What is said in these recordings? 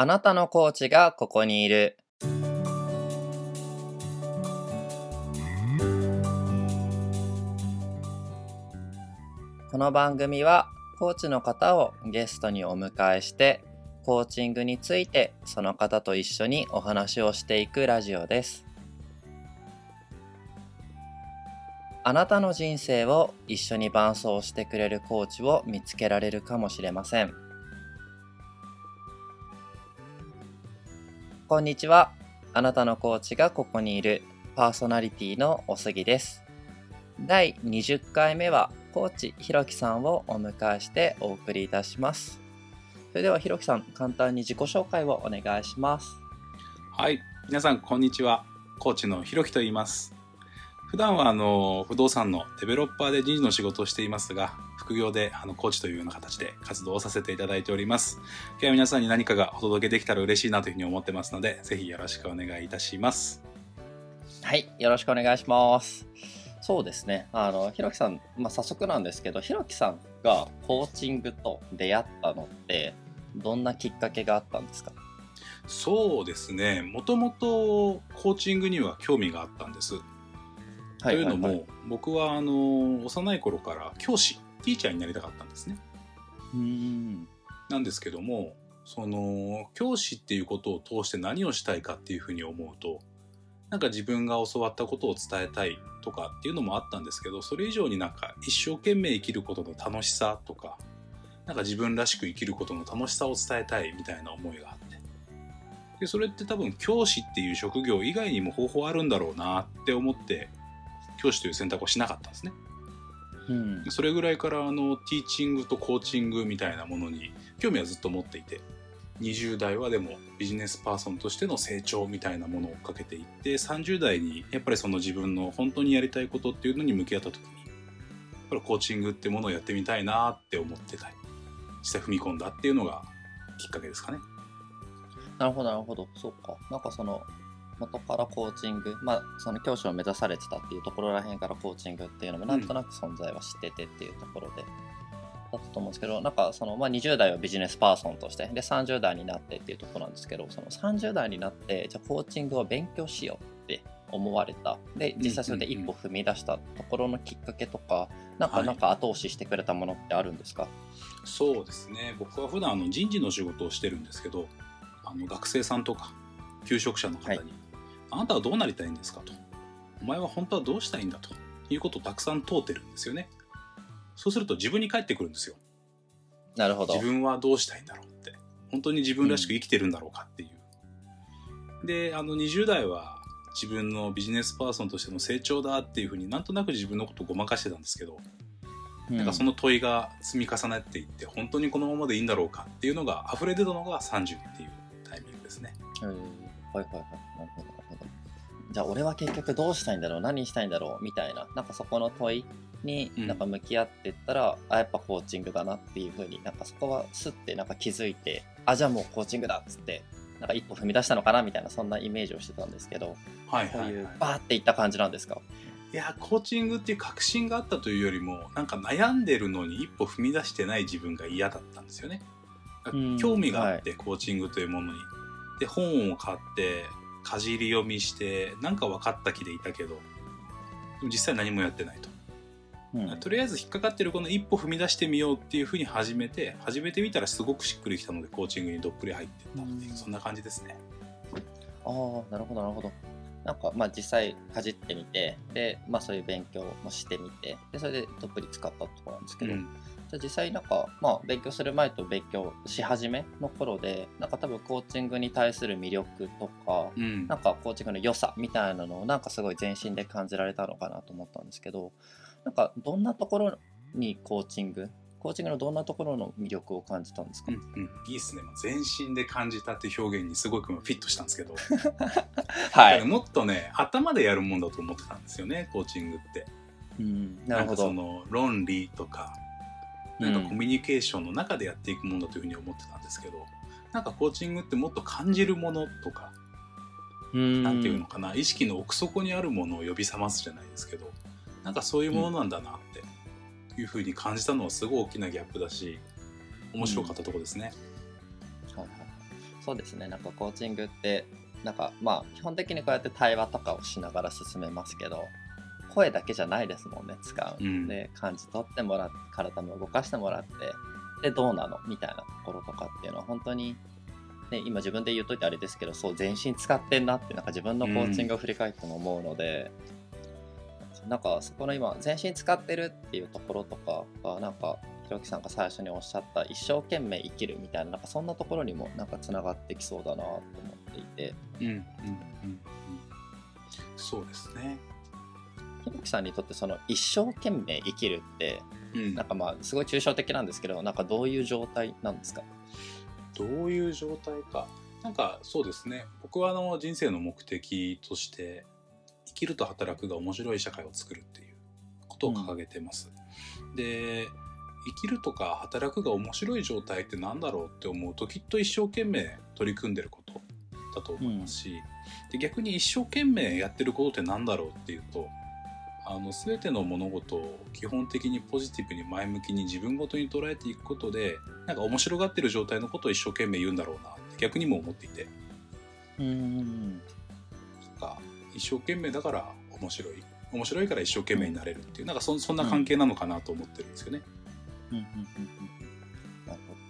あなたのコーチがここにいる。この番組はコーチの方をゲストにお迎えしてコーチングについてその方と一緒にお話をしていくラジオです。あなたの人生を一緒に伴走してくれるコーチを見つけられるかもしれません。こんにちは。あなたのコーチがここにいるパーソナリティのおすぎです。第20回目はコーチひろきさんをお迎えしてお送りいたします。それではひろきさん、簡単に自己紹介をお願いします。はい、皆さんこんにちは。コーチのひろきと言います。普段はあの不動産のデベロッパーで人事の仕事をしていますが、副業であのコーチというような形で活動をさせていただいております。今日は皆さんに何かがお届けできたら嬉しいなというふうに思ってますので、ぜひよろしくお願いいたします。はい、よろしくお願いします。そうですね、あのひろきさん、まあ、早速なんですけど、ひろきさんがコーチングと出会ったのって、どんなきっかけがあったんですか？そうですね、もともとコーチングには興味があったんです。というのも、僕はあの幼い頃から教師、ティーチャーになりたかったんですね。うーんなんですけどもその教師っていうことを通して何をしたいかっていうふうに思うとなんか自分が教わったことを伝えたいとかっていうのもあったんですけどそれ以上になんか一生懸命生きることの楽しさとかなんか自分らしく生きることの楽しさを伝えたいみたいな思いがあってでそれって多分教師っていう職業以外にも方法あるんだろうなって思って教師という選択をしなかったんですね。うんそれぐらいからあのティーチングとコーチングみたいなものに興味はずっと持っていて20代はでもビジネスパーソンとしての成長みたいなものを追っかけていって30代にやっぱりその自分の本当にやりたいことっていうのに向き合った時にやっぱりコーチングってものをやってみたいなって思ってたり実際踏み込んだっていうのがきっかけですかね。なるほど、なるほど。そうか。なんかその、元からコーチング、まあ、その教師を目指されてたっていうところらへんからコーチングっていうのもなんとなく存在は知っててっていうところで、だったと思うんですけど、なんかその、まあ、20代はビジネスパーソンとして、で、30代になってっていうところなんですけど、その30代になって、じゃあコーチングを勉強しようって思われた。で、実際それで一歩踏み出したところのきっかけとか、なんか、はい。なんか後押ししてくれたものってあるんですか？そうですね。僕は普段あの人事の仕事をしてるんですけどあの学生さんとか求職者の方に、はいあなたはどうなりたいんですかと。お前は本当はどうしたいんだということをたくさん問うてるんですよね。そうすると自分に返ってくるんですよ。なるほど。自分はどうしたいんだろうって。本当に自分らしく生きてるんだろうかっていう、であの20代は自分のビジネスパーソンとしての成長だっていうふうになんとなく自分のことをごまかしてたんですけど、なんかその問いが積み重ねていって本当にこのままでいいんだろうかっていうのが溢れ出たのが30っていうですね。うんはいはいはい。なるほど、なるほど。じゃあ、俺は結局どうしたいんだろう？何したいんだろう？みたいな、なんかそこの問いにうんなんか向き合ってったら、あ、やっぱコーチングだなっていうふうになんかそこはスッてなんか気づいて、あ、じゃあもうコーチングだっつって、なんか一歩踏み出したのかな？みたいな、そんなイメージをしてたんですけど、はいこうはいいうはい、バーっていった感じなんですか？いやコーチングっていう確信があったというよりもなんか悩んでるのに一歩踏み出してない自分が嫌だったんですよね。うん興味があって、コーチングというものに。で本を買ってかじり読みしてなんか分かった気でいたけど実際何もやってないと。うんとりあえず引っかかってるこの一歩踏み出してみようっていうふうに始めて始めてみたらすごくしっくりきたのでコーチングにどっぷり入ってったっていう、うんそんな感じですね。ああ、なるほど、なるほど。なんか、まあ実際かじってみて、で、まあそういう勉強もしてみて、で、それでどっぷり使ったところなんですけど、うんじゃあ実際なんか、まあ、勉強する前と勉強し始めの頃でなんか多分コーチングに対する魅力とかうん。なんかコーチングの良さみたいなのをなんかすごい全身で感じられたのかなと思ったんですけどなんかどんなところにコーチングコーチングのどんなところの魅力を感じたんですか、うんうん、いいですね。全身で感じたって表現にすごくフィットしたんですけど、はやっぱりもっとね頭でやるもんだと思ってたんですよねコーチングって。うん、なるほんかそど。の論理とかなんかコミュニケーションの中でやっていくものだというふうに思ってたんですけどなんかコーチングってもっと感じるものとかうん。なんていうのかな意識の奥底にあるものを呼び覚ますじゃないですけどなんかそういうものなんだなっていうふうに感じたのはすごい大きなギャップだし面白かったところですね。はいはい。そうですね。なんかコーチングってなんかまあ基本的にこうやって対話とかをしながら進めますけど声だけじゃないですもんね使う、うん。で感じ取ってもらって体も動かしてもらってでどうなの？みたいなところとかっていうのは本当に、ね、今自分で言っといてあれですけどそう全身使ってんなってなんか自分のコーチングを振り返っても思うので、なんかそこの今全身使ってるっていうところとかがなんかひろきさんが最初におっしゃった一生懸命生きるみたいななんかそんなところにもなんかつながってきそうだなと思っていて。うんうんうんうん。そうですね。ひろきさんにとってその一生懸命生きるってうんなんかまあすごい抽象的なんですけどなんかどういう状態なんですか？どういう状態か。なんかそうですね。僕はあの人生の目的として生きると働くが面白い社会を作るっていうことを掲げてます。で生きるとか働くが面白い状態って何だろうって思うときっと一生懸命取り組んでることだと思いますし、で逆に一生懸命やってることって何だろうっていうとあの全ての物事を基本的にポジティブに前向きに自分ごとに捉えていくことでなんか面白がってる状態のことを一生懸命言うんだろうなって逆にも思っていて。うん。なんか一生懸命だから面白い。面白いから一生懸命になれるっていうなんかそそんな関係なのかなと思ってるんですよね。うん。うん。うん。うん。なるほど。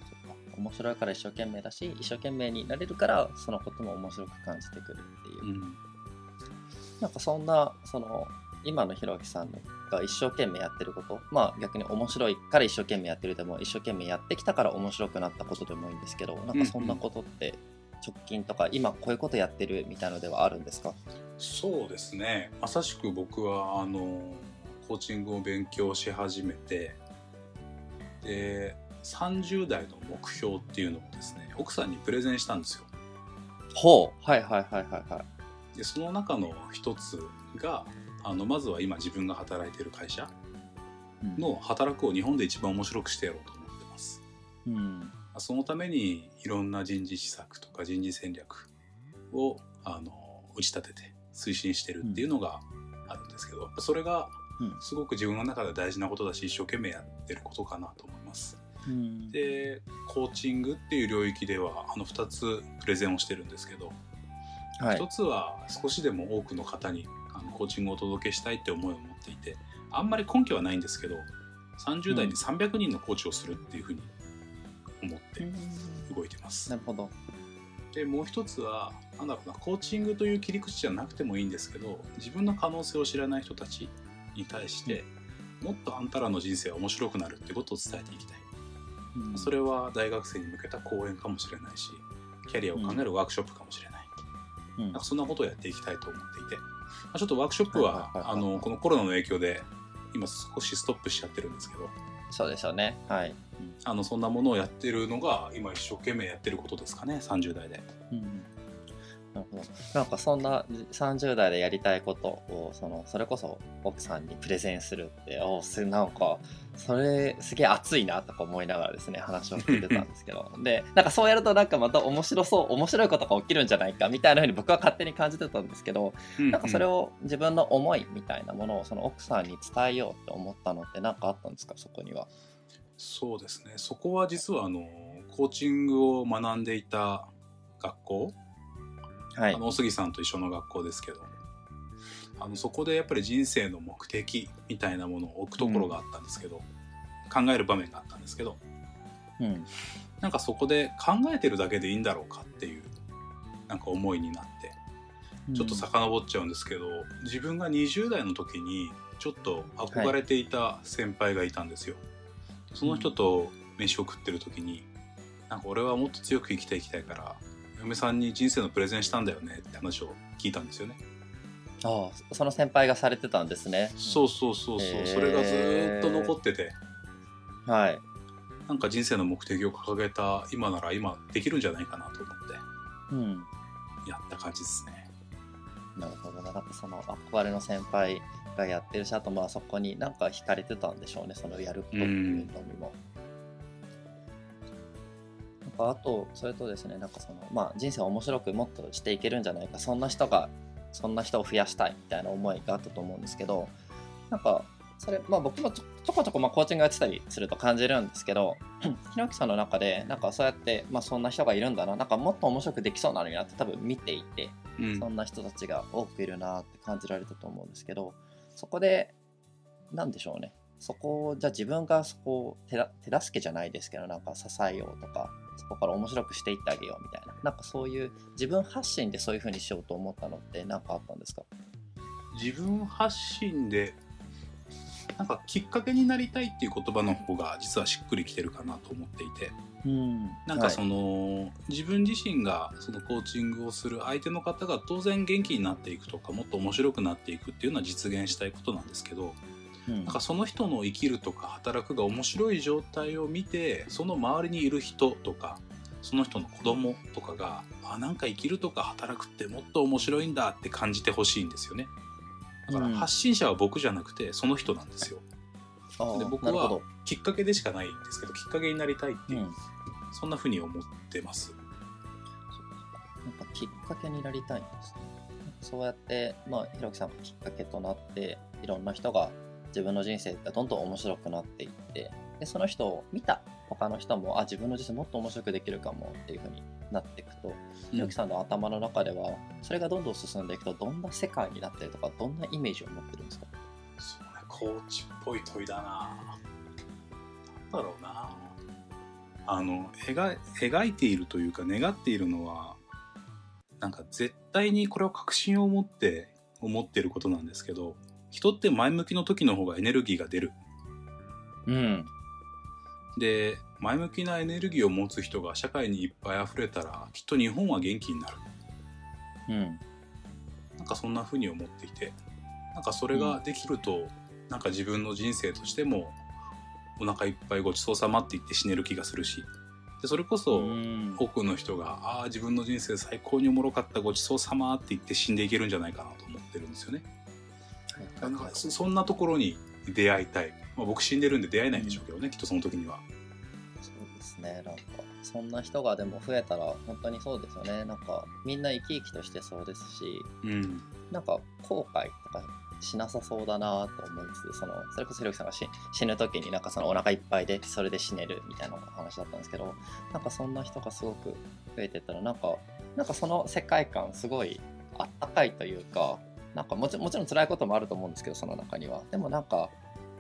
面白いから一生懸命だし一生懸命になれるからそのことも面白く感じてくるっていう、うん。なんかそんなその今のひろきさんが一生懸命やってることまあ逆に面白いから一生懸命やってるでも一生懸命やってきたから面白くなったことでもいいんですけどなんかそんなことって直近とか今こういうことやってるみたいのではあるんですか？そうですね。まさしく僕はあのコーチングを勉強し始めてで30代の目標っていうのをですね奥さんにプレゼンしたんですよ。ほう。はいはいはいはいはい。でその中の一つがあのまずは今自分が働いている会社うん。の働くを日本で一番面白くしてやろうと思ってます。うん。そのためにいろんな人事施策とか人事戦略をあの打ち立てて推進してるっていうのがあるんですけど、それがうん。すごく自分の中で大事なことだし一生懸命やってることかなと思います。うん。でコーチングっていう領域ではあの2つプレゼンをしてるんですけど、はい。一つは少しでも多くの方にコーチングをお届けしたいって思いを持っていてあんまり根拠はないんですけど30代に300人のコーチをするっていうふうに思って動いてます。なるほど。でもう一つはなんだろうなコーチングという切り口じゃなくてもいいんですけど自分の可能性を知らない人たちに対して、もっとあんたらの人生は面白くなるってことを伝えていきたい。うん。それは大学生に向けた講演かもしれないしキャリアを考えるワークショップかもしれない、うん。なんかそんなことをやっていきたいと思っていて、まあ、ちょっとワークショップはあのこのコロナの影響で今少しストップしちゃってるんですけど。そうですよね。はい。あのそんなものをやってるのが今一生懸命やってることですかね。30代で。うんなんかそんな30代でやりたいことをそのそれこそ奥さんにプレゼンするっておすなんかそれすげえ熱いなとか思いながらですね 話を聞いてたんですけど。でなんかそうやるとなんかまた面白そう面白いことが起きるんじゃないかみたいなふうに僕は勝手に感じてたんですけどなんかそれをを自分の思いみたいなものをその奥さんに伝えようって思ったのって何かあったんですか？そこには。そうですね。そこは実はあのコーチングを学んでいた学校はい。あの大杉さんと一緒の学校ですけど。あのそこでやっぱり人生の目的みたいなものを置くところがあったんですけど、考える場面があったんですけどうん。なんかそこで考えてるだけでいいんだろうかっていうなんか思いになってちょっと遡っちゃうんですけど、自分が20代の時にちょっと憧れていた先輩がいたんですよ。その人と飯を食ってる時になんか俺はもっと強く生きていきたいから嫁さんに人生のプレゼンしたんだよねって話を聞いたんですよね。ああその先輩がされてたんですね。そうそうそうそう、へーそれがずーっと残っててはい。なんか人生の目的を掲げた今なら今できるんじゃないかなと思ってうん。やった感じですね。なるほどな。なんかその憧れの先輩がやってるし、あとまあそこになんか惹かれてたんでしょうね、そのやることっていうのにも。なんかあと、それとですね、なんかその、まあ人生を面白くもっとしていけるんじゃないか、そんな人が、そんな人を増やしたいみたいな思いがあったと思うんですけど、なんかそれまあ僕もちょこちょこまあコーチングやってたりすると感じるんですけど ひろきさんの中でなんかそうやって、まあ、そんな人がいるんだななんかもっと面白くできそうなのになって多分見ていて、うん。そんな人たちが多くいるなって感じられたと思うんですけどそこでなんでしょうね。そこをじゃあ自分がそこを手助けじゃないですけどなんか支えようとかそこから面白くしていってあげようみたいな。なんかそういう自分発信でそういう風にしようと思ったのって何かあったんですか？自分発信でなんかきっかけになりたいっていう言葉の方が実はしっくりきてるかなと思っていて。うん。なんかその、自分自身がそのコーチングをする相手の方が当然元気になっていくとかもっと面白くなっていくっていうのは実現したいことなんですけどうん。なんかその人の生きるとか働くが面白い状態を見てその周りにいる人とかその人の子供とかがあなんか生きるとか働くってもっと面白いんだって感じてほしいんですよね。だからうん。発信者は僕じゃなくてその人なんですよ。あーで僕はきっかけでしかないんですけどきっかけになりたいっていう、うん。そんな風に思ってます。なんかきっかけになりたいんですね。そうやって、まあ、ひろきさんがきっかけとなって、いろんな人が自分の人生がどんどん面白くなっていって、でその人を見た他の人も、あ、自分の人生もっと面白くできるかもっていう風になっていくと、ひろきさんの頭の中では、それがどんどん進んでいくと、どんな世界になってるとか、どんなイメージを持ってるんですか？そうねコーチっぽい問いだな。なんだろうな。あの描描いているというか願っているのはなんか絶対にこれを確信を持って思ってることなんですけど人って前向きの時の方がエネルギーが出るうん。で前向きなエネルギーを持つ人が社会にいっぱい溢れたらきっと日本は元気になるうん。なんかそんな風に思っていてなんかそれができると、なんか自分の人生としてもお腹いっぱいごちそうさまって言って死ねる気がするしでそれこそうん多くの人が「ああ自分の人生最高におもろかったごちそうさま」って言って死んでいけるんじゃないかなと思ってるんですよね。なんかそそんなところに出会いたい、まあ、僕死んでるんで出会えないんでしょうけどね、きっとその時には。そうですね、なんか、そんな人がでも増えたら、本当にそうですよね。なんか、みんな生き生きとしてそうですし、うんなんか、後悔とかしなさそうだなと思いつつ、その、それこそひろきさんが死死ぬ時になんかそのお腹いっぱいで、それで死ねるみたいな話だったんですけど、なんかそんな人がすごく増えてったら、なんか、なんかその世界観、すごいあったかいというか、なんかもちもちろん辛いこともあると思うんですけど、その中には。でもなんか、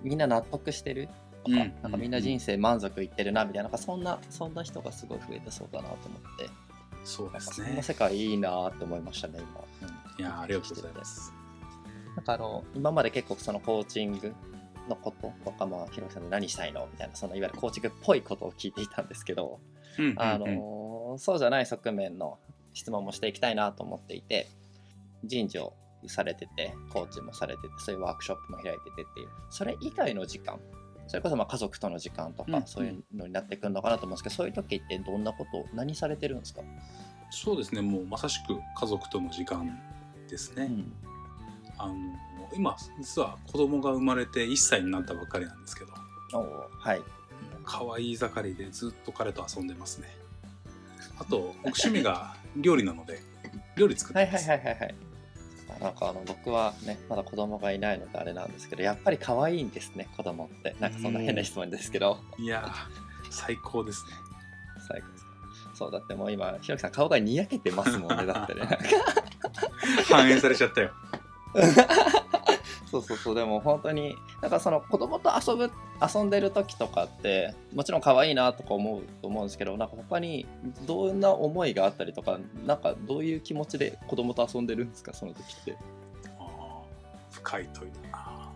みんな納得してるとか、うんなんかみんな人生満足いってるなみたいななんかそんなそんな人がすごい増えてそうだなと思って。そうでなんかすねそんな世界いいなって思いましたね今、うんいやーありがとうございます。なんかあの今まで結構そのコーチングのこととかまあひろきさんで何したいのみたいなそのいわゆるコーチングっぽいことを聞いていたんですけど、あのそうじゃない側面の質問もしていきたいなと思っていて人事をされててコーチもされててそういうワークショップも開いててっていう。それ以外の時間それこそまあ家族との時間とか、うんそういうのになってくるのかなと思うんですけどそういう時ってどんなことを何されてるんですか、そうですねもうまさしく家族との時間ですね。うん。あの今実は子供が生まれて1歳になったばっかりなんですけど。はい。可愛い盛りでずっと彼と遊んでますね。あと僕趣味が料理なので料理作っはいてます、はいはいはいはいなんかあの僕はねまだ子供がいないのであれなんですけどやっぱり可愛いんですね子供って。なんかそんな変な質問ですけど。いやー最高ですね。最高です。かそうだってもう今ひろきさん顔がにやけてますもんねだってね。反映されちゃったよそうそうそう。でも本当になんかその子供と遊ぶ遊んでる時とかってもちろん可愛いなとか思うと思うんですけどなんか他にどんな思いがあったりとかなんかどういう気持ちで子供と遊んでるんですかその時って。あー深い問いだな。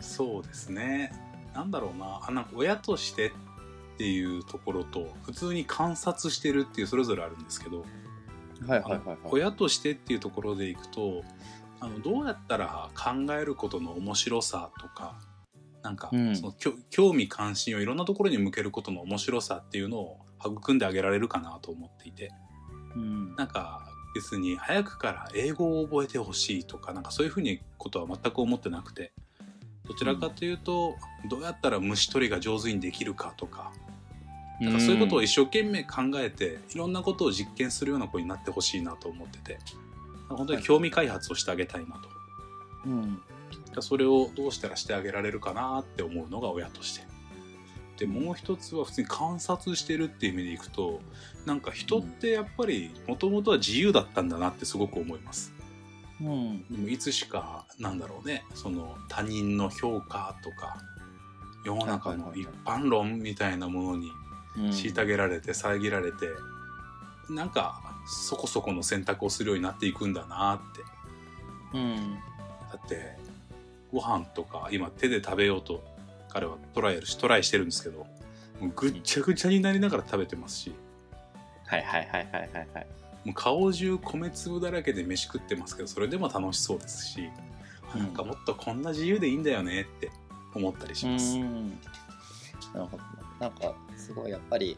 そうですね。なんだろうな。あなんか親としてっていうところと普通に観察してるっていうそれぞれあるんですけどはいあの親としてっていうところでいくとあのどうやったら考えることの面白さとかなんか、うん。その興味関心をいろんなところに向けることの面白さっていうのを育んであげられるかなと思っていて。うん。なんか別に早くから英語を覚えてほしいとかなんかそういうふうにことは全く思ってなくて。どちらかというと、どうやったら虫取りが上手にできるかとかなんかそういうことを一生懸命考えていろんなことを実験するような子になってほしいなと思ってて本当に興味開発をしてあげたいなと。うん。それをどうしたらしてあげられるかなって思うのが親として。でもう一つは普通に観察してるっていう意味でいくとなんか人ってやっぱりもともとは自由だったんだなってすごく思います。うん。でもいつしかなんだろうねその他人の評価とか世の中の一般論みたいなものにうん。虐げられて遮られてなんかそこそこの選択をするようになっていくんだなって。うん。だってご飯とか今手で食べようと彼はトライしトライしてるんですけどもうぐっちゃぐちゃになりながら食べてますし。はいはいはいはいはいはい。もう顔中米粒だらけで飯食ってますけどそれでも楽しそうですし、うん。なんかもっとこんな自由でいいんだよねって思ったりします。うん。なるほどなんかすごいやっぱり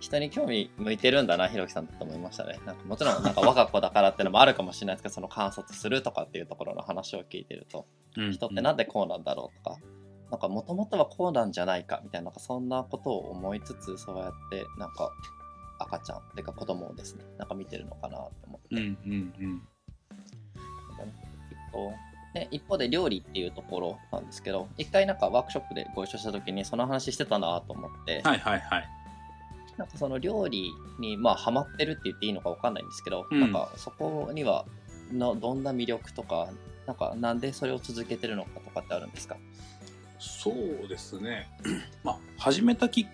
人に興味向いてるんだなひろきさんだと思いましたね。なんかもちろんなんか我が子だからってのもあるかもしれないですけどその観察するとかっていうところの話を聞いてるとうん人ってなんでこうなんだろうとかなんかもともとはこうなんじゃないかみたいななんかそんなことを思いつつそうやってなんか赤ちゃんっていうか子供をですねなんか見てるのかなと思って。うんうんうん。一方で一方で料理っていうところなんですけど一回なんかワークショップでご一緒した時にその話してたなと思って、はいはいはい。なんかその料理にまあハマってるって言っていいのかわかんないんですけど、うんなんかそこにはのどんな魅力とかなんかなんでそれを続けてるのかとかってあるんですか？そうですね。まあ始めたきっ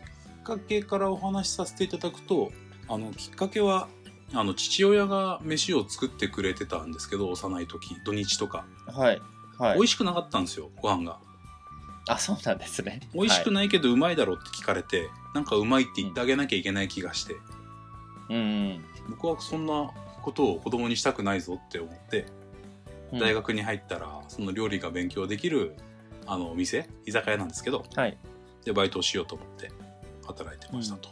かけからお話しさせていただくとあのきっかけはあの父親が飯を作ってくれてたんですけど幼い時土日とか、はいはい美味しくなかったんですよご飯が。あそうなんですね。美味しくなないけどうまいだろうって聞かれて、なんかうまいって言ってあげなきゃいけない気がして、い、うんうん。僕はそんなことを子供にしたくないぞって思ってうん。大学に入ったらその料理が勉強できるあのお店居酒屋なんですけどはい。でバイトをしようと思って働いてましたと。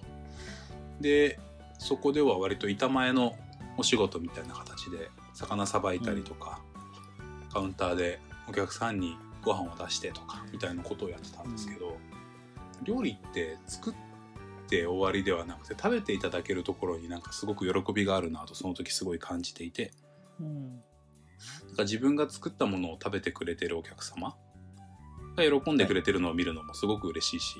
でそこでは割と板前のお仕事みたいな形で魚さばいたりとか、カウンターでお客さんにご飯を出してとかみたいなことをやってたんですけど、料理って作って終わりではなくて食べていただけるところになんかすごく喜びがあるなとその時すごい感じていてうんなんか自分が作ったものを食べてくれてるお客様が喜んでくれてるのを見るのもすごく嬉しいし、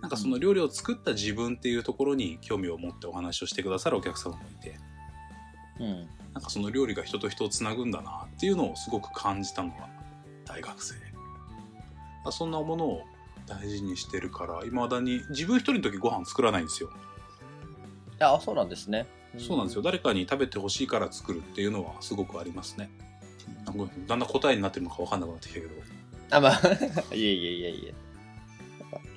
なんかその料理を作った自分っていうところに興味を持ってお話をしてくださるお客様もいてうん。なんかその料理が人と人をつなぐんだなっていうのをすごく感じたのが大学生。あそんなものを大事にしてるからいまだに自分一人の時ご飯作らないんですよ、あそうなんですね。そうなんですよ。誰かに食べてほしいから作るっていうのはすごくありますね。なんかだんだん答えになってるのか分かんなくなってきたけど。あまあ いえいえいえいえ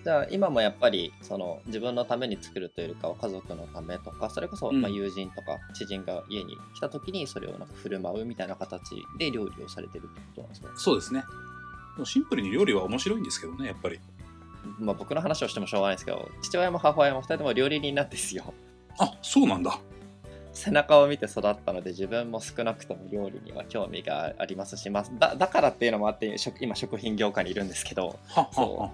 じゃあ今もやっぱりその自分のために作るというよりかは家族のためとかそれこそうん。まあ友人とか知人が家に来た時にそれをなんか振る舞うみたいな形で料理をされてるってことなんですね。そうですね。シンプルに料理は面白いんですけどねやっぱり。まあ僕の話をしてもしょうがないですけど父親も母親も2人とも料理人なんですよ。あそうなんだ。背中を見て育ったので自分も少なくとも料理には興味がありますし、まあ、だだからっていうのもあって食今食品業界にいるんですけどはっはは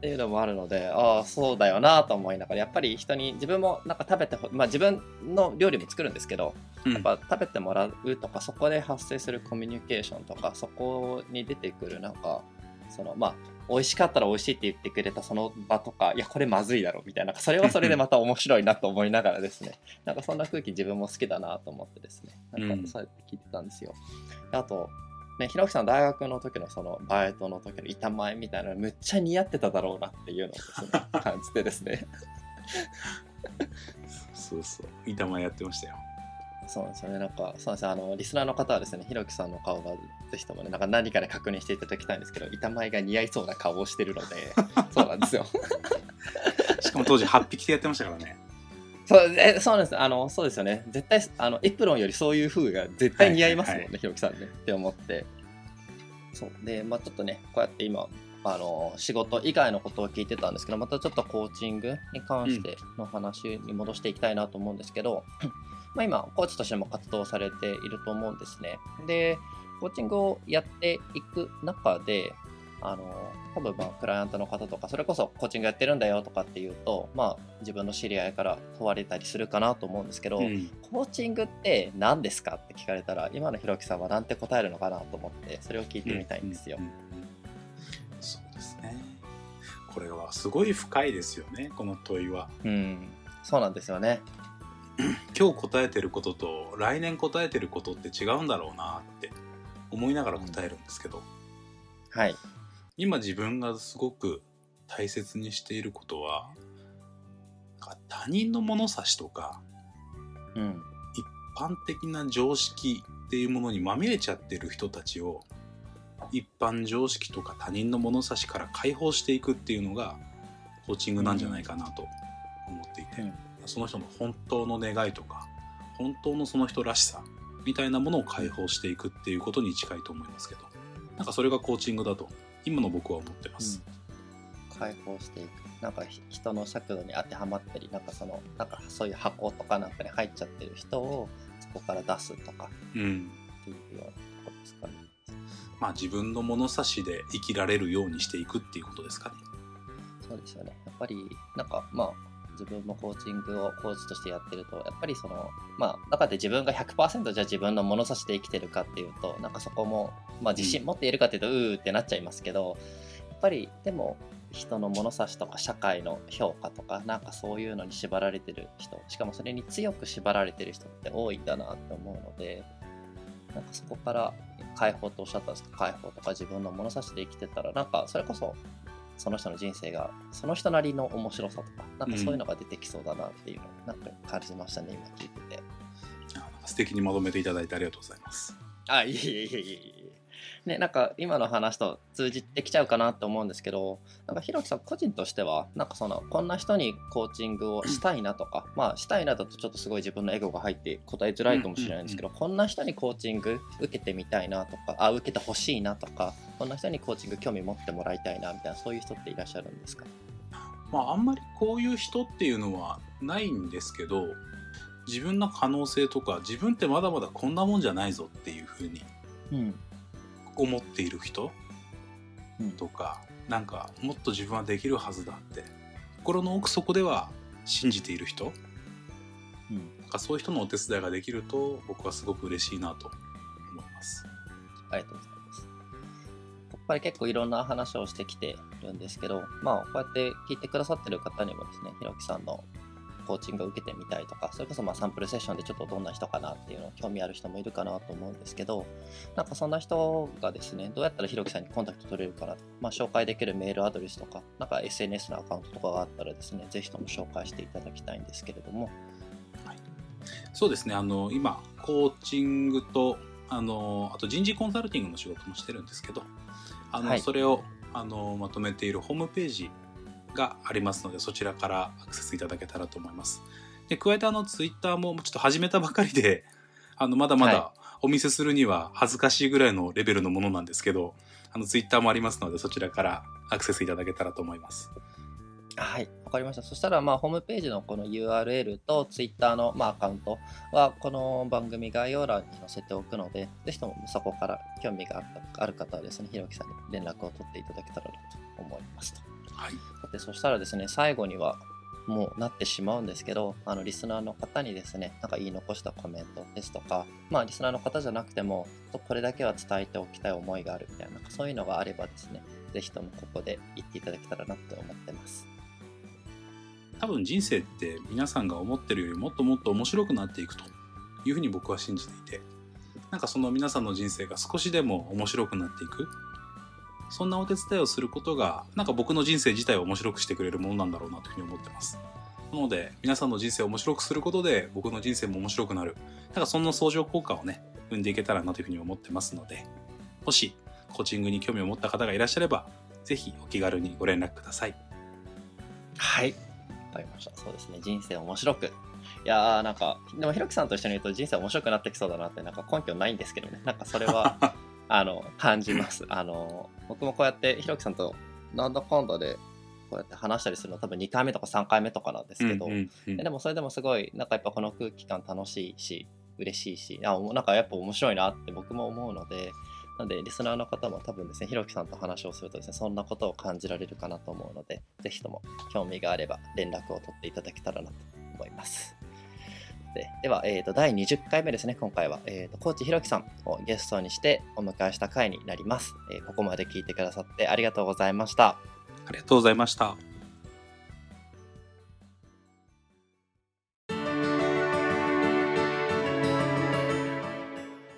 っていうのもあるのでああそうだよなと思いながらやっぱり人に自分もなんか食べてほまあ自分の料理も作るんですけどうん。やっぱ食べてもらうとかそこで発生するコミュニケーションとかそこに出てくるなんかそのまあ美味しかったら美味しいって言ってくれたその場とかいやこれまずいだろみたいなそれはそれでまた面白いなと思いながらですね。なんかそんな空気自分も好きだなと思ってですね。なんかそうやって聞いてたんですよ。あとね、ひろきさん大学の時のそのバイトの時の板前みたいなのむっちゃ似合ってただろうなっていうのを 感じてですね。そうそう板前やってましたよ。そうなんですよね。なんかそうですよ。あのリスナーの方はですねひろきさんの顔がぜひともねなんか何かで確認していただきたいんですけど板前が似合いそうな顔をしてるのでそうなんですよ。しかも当時8匹でやってましたからねそうえそうなんです。あのそうですよね。絶対あのエプロンよりそういう風が絶対似合いますもんね、はいはいはい。ひろきさんね。って思って。そう。でまあちょっとねこうやって今あの仕事以外のことを聞いてたんですけどまたちょっとコーチングに関しての話に戻していきたいなと思うんですけど、まあ今コーチとしても活動されていると思うんですね。でコーチングをやっていく中であの多分まあクライアントの方とかそれこそコーチングやってるんだよとかっていうとまあ自分の知り合いから問われたりするかなと思うんですけど、うん。コーチングって何ですかって聞かれたら今のひろきさんは何て答えるのかなと思ってそれを聞いてみたいんですよ。う。んうんそうですね。これはすごい深いですよねこの問いは。うん、そうなんですよね。今日答えてることと来年答えてることって違うんだろうなって思いながら答えるんですけど、はい。今自分がすごく大切にしていることは他人の物差しとかうん。一般的な常識っていうものにまみれちゃってる人たちを一般常識とか他人の物差しから解放していくっていうのがコーチングなんじゃないかなと思っていて、うんその人の本当の願いとか本当のその人らしさみたいなものを解放していくっていうことに近いと思いますけどなんかそれがコーチングだと今の僕は思ってます。解放していく。なんかひ人の尺度に当てはまったり、なんかその、なんかそういう箱とかなんかに入っちゃってる人をそこから出すとかうんっていうようなところですかね。まあ自分の物差しで生きられるようにしていくっていうことですかね。そうですよね。やっぱり、なんかまあ、自分もコーチングをコーチとしてやってると、やっぱりその、まあ、中で自分が100%じゃあ自分の物差しで生きてるかっていうと、なんかそこも、まあ自信持っているかっていうと、うーってなっちゃいますけど、やっぱり、でも、人の物差しとか社会の評価とか、なんかそういうのに縛られてる人、しかもそれに強く縛られてる人って多いんだなって思うので、なんかそこから解放とおっしゃったんですけど、解放とか自分の物差しで生きてたら、なんかそれこそその人の人生がその人なりの面白さとかなんかそういうのが出てきそうだなっていうのをなんか感じましたね今聞いてて。あなんか素敵にまとめていただいてありがとうございます。あいえいえいえいえねなんか今の話と通じてきちゃうかなって思うんですけどなんかひろきさん個人としてはなんかそのこんな人にコーチングをしたいなとかまあしたいなだとちょっとすごい自分のエゴが入って答えづらいかもしれないんですけど、こんな人にコーチング受けてみたいなとかあ受けてほしいなとかこんな人にコーチング興味持ってもらいたいなみたいなそういう人っていらっしゃるんですか？まああんまりこういう人っていうのはないんですけど自分の可能性とか自分ってまだまだこんなもんじゃないぞっていうふうにうん思っている人うんとかなんかもっと自分はできるはずだって心の奥底では信じている人うんなんかそういう人のお手伝いができると僕はすごく嬉しいなと思います。ありがとうございます。やっぱり結構いろんな話をしてきてるんですけど、まあ、こうやって聞いてくださってる方にもですね、ひろきさんのコーチングを受けてみたいとか、それこそまあサンプルセッションでちょっとどんな人かなっていうのを興味ある人もいるかなと思うんですけど、なんかそんな人がですね、どうやったらひろきさんにコンタクト取れるかな。と、まあ、紹介できるメールアドレスとか、なんか SNS のアカウントとかがあったらですね、ぜひとも紹介していただきたいんですけれども、そうですね。あの今コーチングとあのあと人事コンサルティングの仕事もしてるんですけどあの、はい。それをあのまとめているホームページがありますのでそちらからアクセスいただけたらと思います。で加えてあのツイッターもちょっと始めたばかりで あのまだまだはお見せするには恥ずかしいぐらいのレベルのものなんですけどあのツイッターもありますのでそちらからアクセスいただけたらと思います。はい、わかりました。そしたら、まあ、ホームページのこの URL と Twitter の、まあ、アカウントは、この番組概要欄に載せておくので、ぜひともそこから興味があったある方はですね、ひろきさんに連絡を取っていただけたらなと思いますと。はい、でそしたらですね、最後には、もうなってしまうんですけど、あのリスナーの方にですね、なんか言い残したコメントですとか、まあリスナーの方じゃなくても、これだけは伝えておきたい思いがあるみたいな、なんかそういうのがあればですね、ぜひともここで言っていただけたらなって思ってます。多分人生って皆さんが思ってるよりもっともっと面白くなっていくというふうに僕は信じていてなんかその皆さんの人生が少しでも面白くなっていくそんなお手伝いをすることがなんか僕の人生自体を面白くしてくれるものなんだろうなというふうに思ってますなので皆さんの人生を面白くすることで僕の人生も面白くなるなんかそんな相乗効果をね生んでいけたらなというふうに思ってますのでもしコーチングに興味を持った方がいらっしゃればぜひお気軽にご連絡くださいはい。わかりました。そうですね。人生面白く。いやー、なんか、でもひろきさんと一緒にいると人生面白くなってきそうだなって、なんか根拠ないんですけどね。なんかそれは、あの、感じます。あの、僕もこうやってひろきさんとなんだかんだで、こうやって話したりするの多分2回目とか3回目とかなんですけど、うんうんうんでもそれでもすごい、なんかやっぱこの空気感楽しいし、嬉しいし、あなんかやっぱ面白いなって僕も思うので、なので、リスナーの方も多分ですね、ひろきさんと話をするとですね、そんなことを感じられるかなと思うので、ぜひとも興味があれば連絡を取っていただけたらなと思います。ででは、えーと、第20回目ですね、今回は、えーと、コーチひろきさんをゲストにしてお迎えした回になります、えーここまで聞いてくださってありがとうございました。ありがとうございました。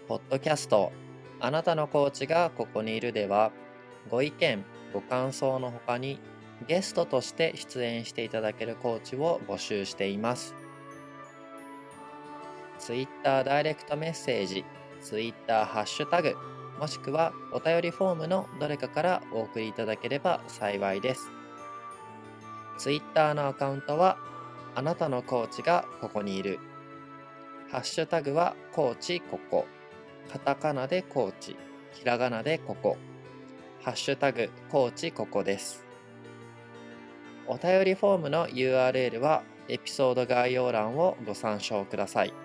ポッドキャストあなたのコーチがここにいるではご意見ご感想のほかにゲストとして出演していただけるコーチを募集しています。Twitter ダイレクトメッセージ Twitter ハッシュタグもしくはお便りフォームのどれかからお送りいただければ幸いです。Twitter のアカウントはあなたのコーチがここにいるハッシュタグはコーチここ。カタカナでコーチ。ひらがなでここ。ハッシュタグコーチここです。お便りフォームの URL はエピソード概要欄をご参照ください。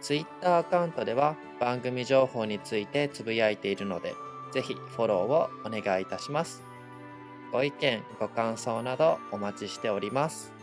Twitter アカウントでは番組情報についてつぶやいているので、ぜひフォローをお願いいたします。ご意見、ご感想などお待ちしております。